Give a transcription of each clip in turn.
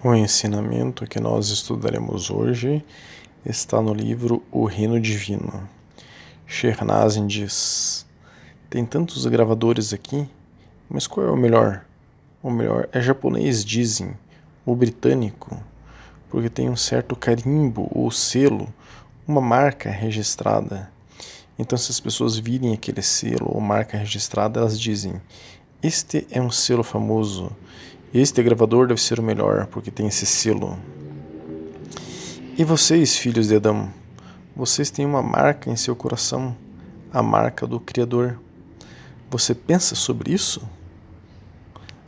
O ensinamento que nós estudaremos hoje está no livro O Reino Divino. Shernazin diz: Tem tantos gravadores aqui, mas qual é o melhor? O melhor é japonês, dizem, o britânico, porque tem um certo carimbo ou selo, uma marca registrada. Então, se as pessoas virem aquele selo ou marca registrada, elas dizem: Este é um selo famoso este gravador deve ser o melhor, porque tem esse selo. E vocês, filhos de Adão, vocês têm uma marca em seu coração, a marca do Criador. Você pensa sobre isso?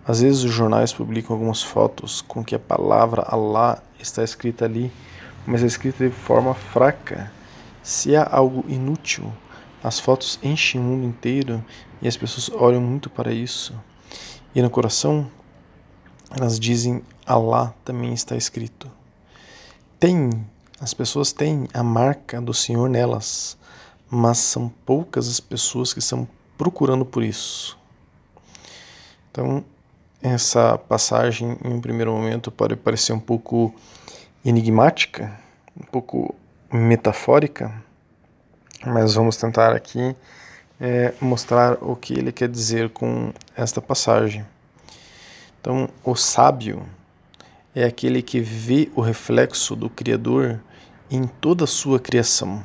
Às vezes os jornais publicam algumas fotos com que a palavra Allah está escrita ali, mas é escrita de forma fraca. Se há algo inútil, as fotos enchem o mundo inteiro e as pessoas olham muito para isso. E no coração elas dizem Allah também está escrito. Tem, as pessoas têm a marca do Senhor nelas, mas são poucas as pessoas que estão procurando por isso. Então, essa passagem, em um primeiro momento, pode parecer um pouco enigmática, um pouco metafórica, mas vamos tentar aqui é, mostrar o que ele quer dizer com esta passagem. Então, o sábio é aquele que vê o reflexo do Criador em toda a sua criação.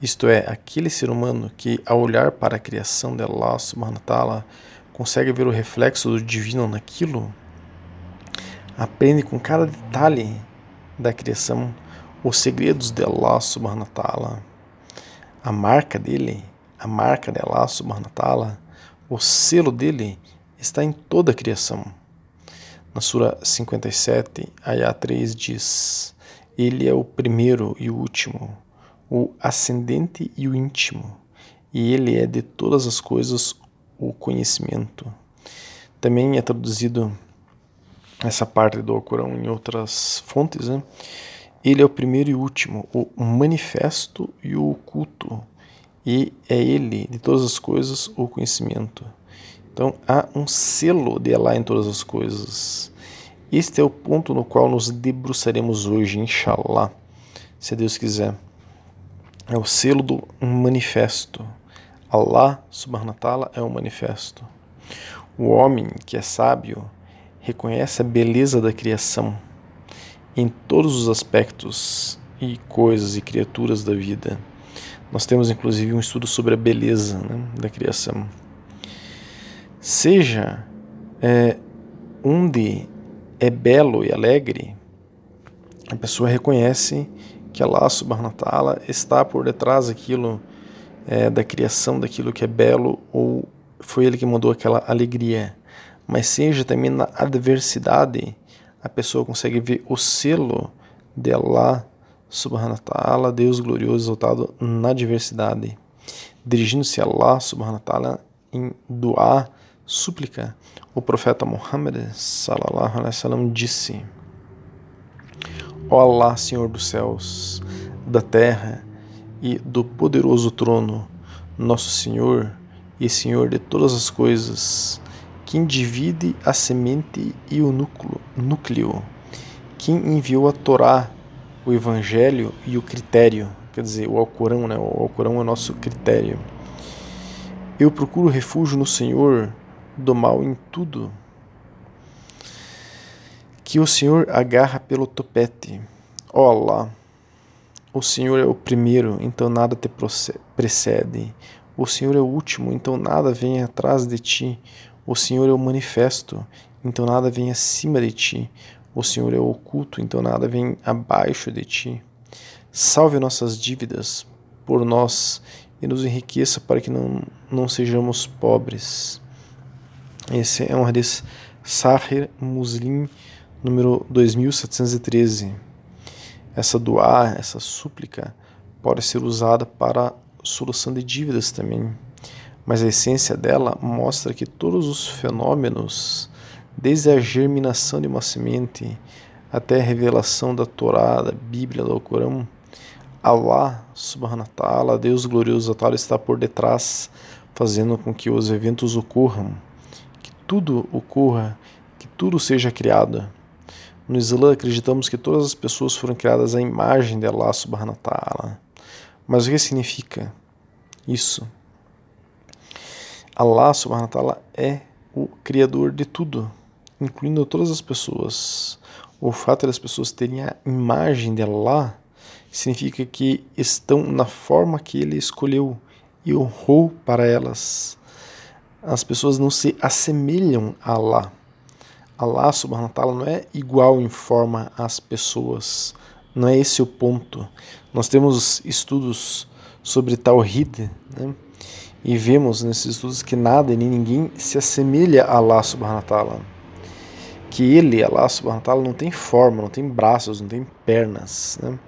Isto é, aquele ser humano que, ao olhar para a criação de Allah subhanahu wa ta'ala, consegue ver o reflexo do divino naquilo, aprende com cada detalhe da criação os segredos de Allah subhanahu wa ta'ala, a marca dele, a marca de Allah subhanahu wa ta'ala, o selo dele está em toda a criação. Na Sura 57, Ayah 3 diz: Ele é o primeiro e o último, o ascendente e o íntimo, e ele é de todas as coisas o conhecimento. Também é traduzido essa parte do Alcorão em outras fontes, né? Ele é o primeiro e último, o manifesto e o oculto, e é ele, de todas as coisas, o conhecimento. Então há um selo de Allah em todas as coisas. Este é o ponto no qual nos debruçaremos hoje, inshallah, se Deus quiser. É o selo do manifesto. Allah subhanahu wa ta'ala é um manifesto. O homem que é sábio reconhece a beleza da criação em todos os aspectos e coisas e criaturas da vida. Nós temos inclusive um estudo sobre a beleza né, da criação seja é, onde é belo e alegre, a pessoa reconhece que Allah subhanahu wa ta'ala está por detrás daquilo, é, da criação daquilo que é belo ou foi ele que mandou aquela alegria. Mas seja também na adversidade, a pessoa consegue ver o selo de Allah subhanahu wa ta'ala, Deus glorioso exaltado na adversidade. Dirigindo-se a Allah subhanahu wa ta'ala em doar súplica, o profeta Muhammad sallallahu alaihi wasallam disse: Ó Allah, Senhor dos céus, da terra e do poderoso trono, nosso Senhor e Senhor de todas as coisas, quem divide a semente e o núcleo, núcleo quem enviou a Torá, o Evangelho e o critério, quer dizer, o Alcorão, né? O Alcorão é o nosso critério. Eu procuro refúgio no Senhor do mal em tudo, que o Senhor agarra pelo topete. Allah, o Senhor é o primeiro, então nada te precede. O Senhor é o último, então nada vem atrás de ti. O Senhor é o manifesto, então nada vem acima de ti. O Senhor é o oculto, então nada vem abaixo de ti. Salve nossas dívidas por nós e nos enriqueça para que não, não sejamos pobres. Esse é um hadith Sahir Muslim número 2713. Essa doar, essa súplica, pode ser usada para solução de dívidas também. Mas a essência dela mostra que todos os fenômenos, desde a germinação de uma semente até a revelação da Torá, da Bíblia, do Corão, Allah subhanahu wa ta'ala, Deus glorioso está por detrás, fazendo com que os eventos ocorram tudo ocorra, que tudo seja criado. No Islã acreditamos que todas as pessoas foram criadas à imagem de Allah subhanahu wa ta'ala. Mas o que significa isso? Allah subhanahu wa ta'ala é o criador de tudo, incluindo todas as pessoas. O fato das pessoas terem a imagem de Allah significa que estão na forma que ele escolheu e honrou para elas. As pessoas não se assemelham a Allah. Allah subhanahu wa ta'ala não é igual em forma às pessoas. Não é esse o ponto. Nós temos estudos sobre Tawhid, né? e vemos nesses estudos que nada e nem ninguém se assemelha a Allah subhanahu wa ta'ala. Que ele, Allah subhanahu wa ta'ala, não tem forma, não tem braços, não tem pernas. Né?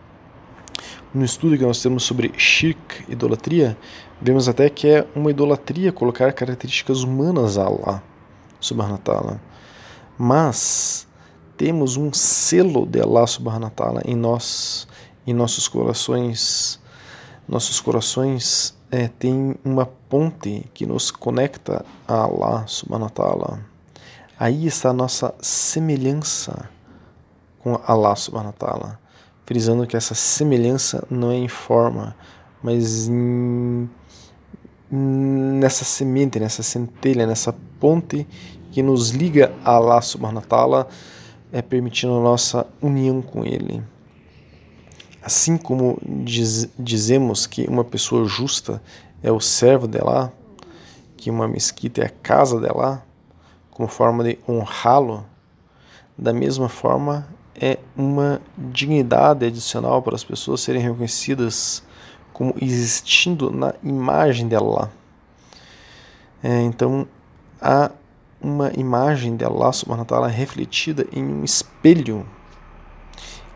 No estudo que nós temos sobre shirk, idolatria, vemos até que é uma idolatria colocar características humanas a Allah subhanahu wa ta'ala mas temos um selo de Allah subhanahu wa ta'ala em nós, em nossos corações. Nossos corações é, têm uma ponte que nos conecta a Allah subhanahu wa ta'ala. Aí está a nossa semelhança com Allah subhanahu wa ta'ala. Frisando que essa semelhança não é em forma, mas em, nessa semente, nessa centelha, nessa ponte que nos liga a Allah subhanahu wa é, permitindo a nossa união com Ele. Assim como diz, dizemos que uma pessoa justa é o servo dela, que uma mesquita é a casa dela, como forma de honrá-lo, da mesma forma é uma dignidade adicional para as pessoas serem reconhecidas como existindo na imagem dela. É, então, a uma imagem de Allah subhanahu wa refletida em um espelho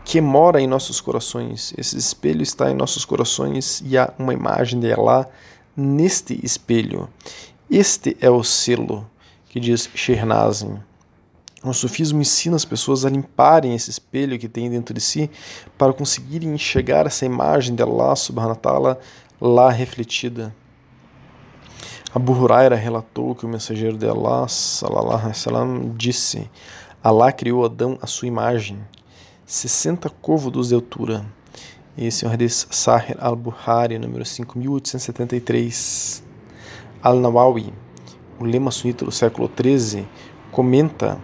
que mora em nossos corações. Esse espelho está em nossos corações e há uma imagem de Allah neste espelho. Este é o selo que diz Shernazim. O sufismo ensina as pessoas a limparem esse espelho que tem dentro de si para conseguirem enxergar essa imagem de Allah subhanahu wa lá refletida. Abu Huraira relatou que o mensageiro de Allah, alaihi disse: Allah criou Adão à sua imagem, 60 côvados de altura. Esse é o hadith Sahih al-Buhari, número 5873. Al-Nawawi, o lema sunita do século XIII, comenta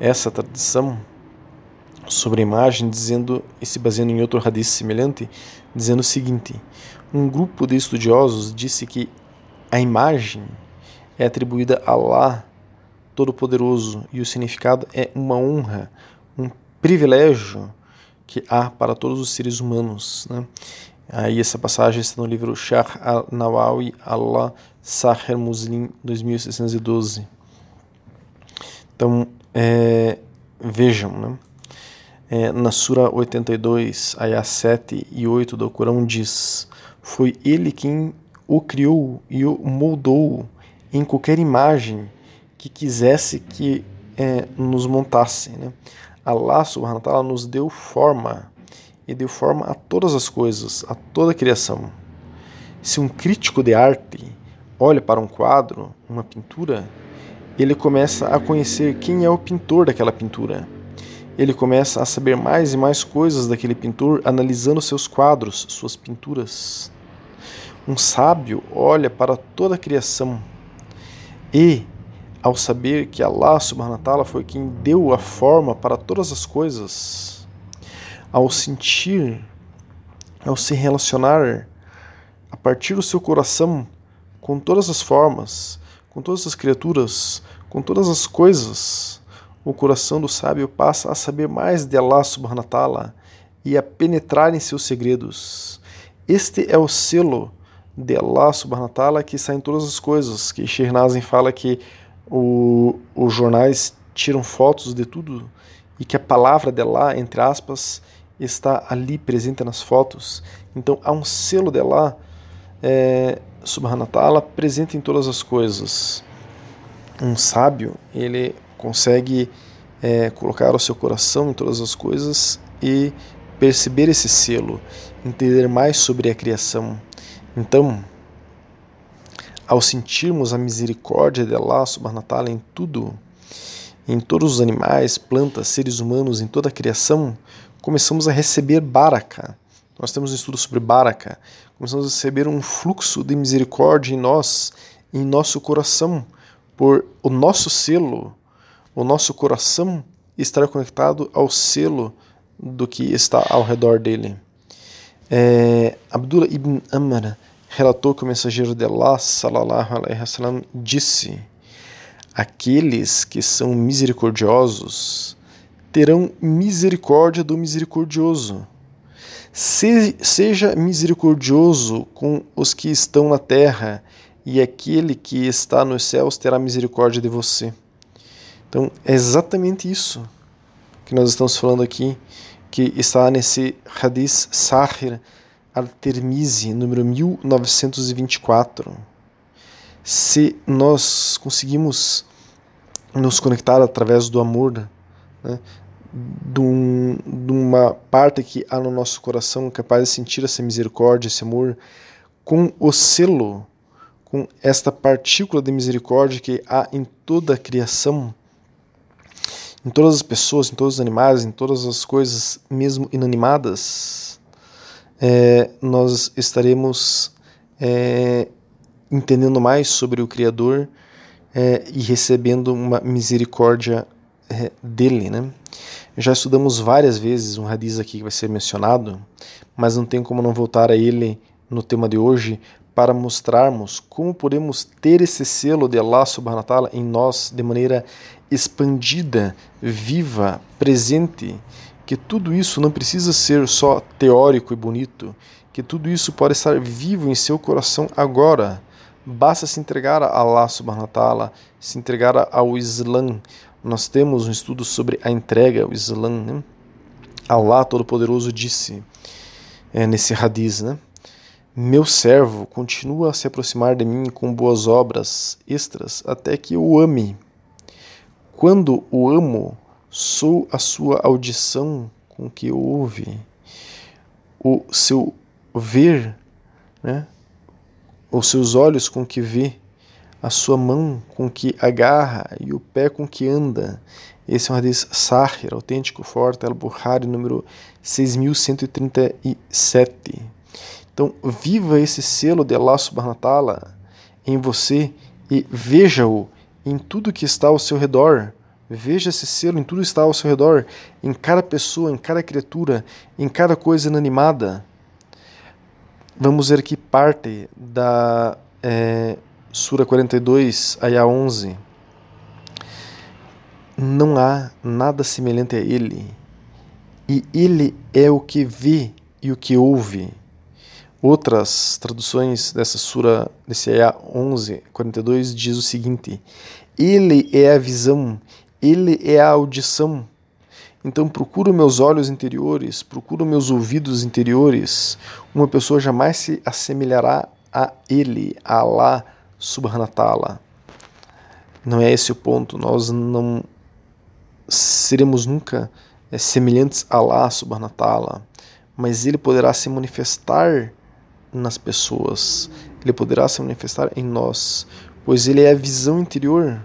essa tradição sobre a imagem, dizendo, e se baseando em outro hadith semelhante, dizendo o seguinte: um grupo de estudiosos disse que a imagem é atribuída a Allah Todo-Poderoso e o significado é uma honra, um privilégio que há para todos os seres humanos. Né? Aí essa passagem está no livro Shah al-Nawawi Allah Sahir Muslim 2612. Então, é, vejam, né? É, na Sura 82, ayah 7 e 8 do Corão diz: Foi ele quem o criou e o moldou em qualquer imagem que quisesse que é, nos montasse. Né? Allah subhanahu wa ta'ala nos deu forma e deu forma a todas as coisas, a toda a criação. Se um crítico de arte olha para um quadro, uma pintura, ele começa a conhecer quem é o pintor daquela pintura. Ele começa a saber mais e mais coisas daquele pintor analisando seus quadros, suas pinturas. Um sábio olha para toda a criação e, ao saber que Allah subhanahu foi quem deu a forma para todas as coisas, ao sentir, ao se relacionar a partir do seu coração com todas as formas, com todas as criaturas, com todas as coisas, o coração do sábio passa a saber mais de Allah subhanahu wa ta'ala e a penetrar em seus segredos. Este é o selo de Allah subhanahu wa ta'ala que saem todas as coisas, que Shernazin fala que o, os jornais tiram fotos de tudo e que a palavra de Allah, entre aspas, está ali presente nas fotos. Então há um selo de Allah é, ta'ala presente em todas as coisas. Um sábio, ele consegue é, colocar o seu coração em todas as coisas e perceber esse selo, entender mais sobre a criação então, ao sentirmos a misericórdia de Allah ta'ala em tudo, em todos os animais, plantas, seres humanos, em toda a criação, começamos a receber baraka. Nós temos um estudo sobre baraka. Começamos a receber um fluxo de misericórdia em nós, em nosso coração, por o nosso selo, o nosso coração estar conectado ao selo do que está ao redor dele. É, Abdullah ibn Amr relatou que o mensageiro de Allah sallallahu alaihi wasallam disse: Aqueles que são misericordiosos terão misericórdia do misericordioso. Se, seja misericordioso com os que estão na terra, e aquele que está nos céus terá misericórdia de você. Então, é exatamente isso que nós estamos falando aqui, que está nesse Hadith Sahir al-Tirmizi, número 1924. Se nós conseguimos nos conectar através do amor, né, de, um, de uma parte que há no nosso coração capaz de sentir essa misericórdia, esse amor, com o selo, com esta partícula de misericórdia que há em toda a criação, em todas as pessoas, em todos os animais, em todas as coisas, mesmo inanimadas, é, nós estaremos é, entendendo mais sobre o Criador é, e recebendo uma misericórdia é, dele. Né? Já estudamos várias vezes um hadith aqui que vai ser mencionado, mas não tem como não voltar a ele no tema de hoje para mostrarmos como podemos ter esse selo de Allah subhanahu wa ta'ala em nós de maneira expandida, viva, presente, que tudo isso não precisa ser só teórico e bonito, que tudo isso pode estar vivo em seu coração agora. Basta se entregar a Allah subhanahu wa ta'ala, se entregar ao Islã. Nós temos um estudo sobre a entrega ao Islã. Né? Allah Todo-Poderoso disse é, nesse hadith, né? Meu servo continua a se aproximar de mim com boas obras extras até que eu o ame. Quando o amo, sou a sua audição com que ouve, o seu ver, né? os seus olhos com que vê, a sua mão com que agarra e o pé com que anda. Esse é um hadith Sahir, autêntico, forte, Al-Bukhari, número 6137. Então, viva esse selo de Allah subhanahu wa ta'ala em você e veja-o em tudo que está ao seu redor. Veja esse selo em tudo que está ao seu redor, em cada pessoa, em cada criatura, em cada coisa inanimada. Vamos ver aqui parte da é, Sura 42, Ayah 11. Não há nada semelhante a ele, e ele é o que vê e o que ouve. Outras traduções dessa sura, desse Ayah 11, 42, diz o seguinte: Ele é a visão, Ele é a audição. Então procuro meus olhos interiores, procuro meus ouvidos interiores. Uma pessoa jamais se assemelhará a Ele, a Allah ta'ala. Não é esse o ponto. Nós não seremos nunca é, semelhantes a Allah ta'ala, mas Ele poderá se manifestar nas pessoas, ele poderá se manifestar em nós, pois ele é a visão interior,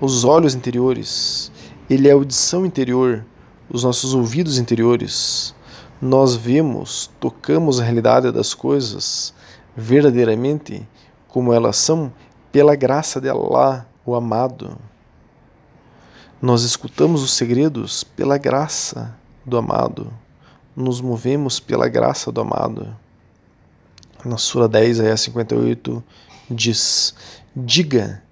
os olhos interiores, ele é a audição interior, os nossos ouvidos interiores. Nós vemos, tocamos a realidade das coisas verdadeiramente como elas são pela graça de Allah, o amado. Nós escutamos os segredos pela graça do amado. Nos movemos pela graça do amado na Sura 10, ayah 58, diz: Diga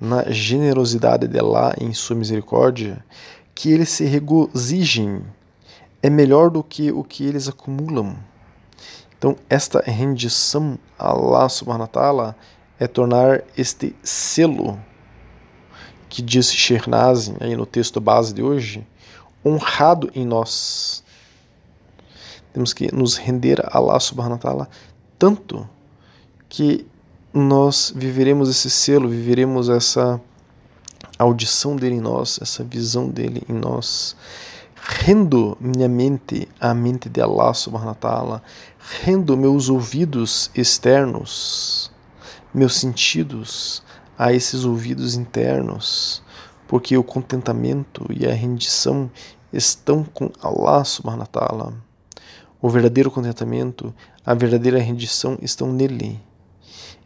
na generosidade de Allah em sua misericórdia que eles se regozijem é melhor do que o que eles acumulam. Então, esta rendição a Allah subhanahu wa ta'ala é tornar este selo que diz Shernazin aí no texto base de hoje, honrado em nós. Temos que nos render a Allah subhanahu wa ta'ala tanto que nós viveremos esse selo, viveremos essa audição dele em nós, essa visão dele em nós. Rendo minha mente à mente de Allah subhanahu wa ta'ala, rendo meus ouvidos externos, meus sentidos a esses ouvidos internos, porque o contentamento e a rendição estão com Allah subhanahu wa ta'ala. O verdadeiro contentamento, a verdadeira rendição estão nele.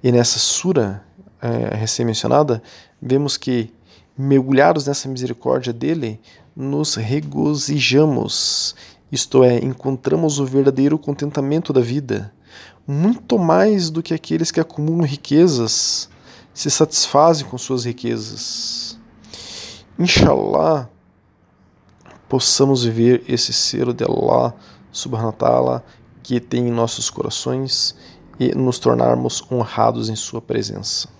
E nessa sura é, recém-mencionada, vemos que, mergulhados nessa misericórdia dele, nos regozijamos, isto é, encontramos o verdadeiro contentamento da vida, muito mais do que aqueles que acumulam riquezas, se satisfazem com suas riquezas. Inshallah, possamos viver esse selo de Allah subhanahu wa ta'ala que tem em nossos corações e nos tornarmos honrados em sua presença.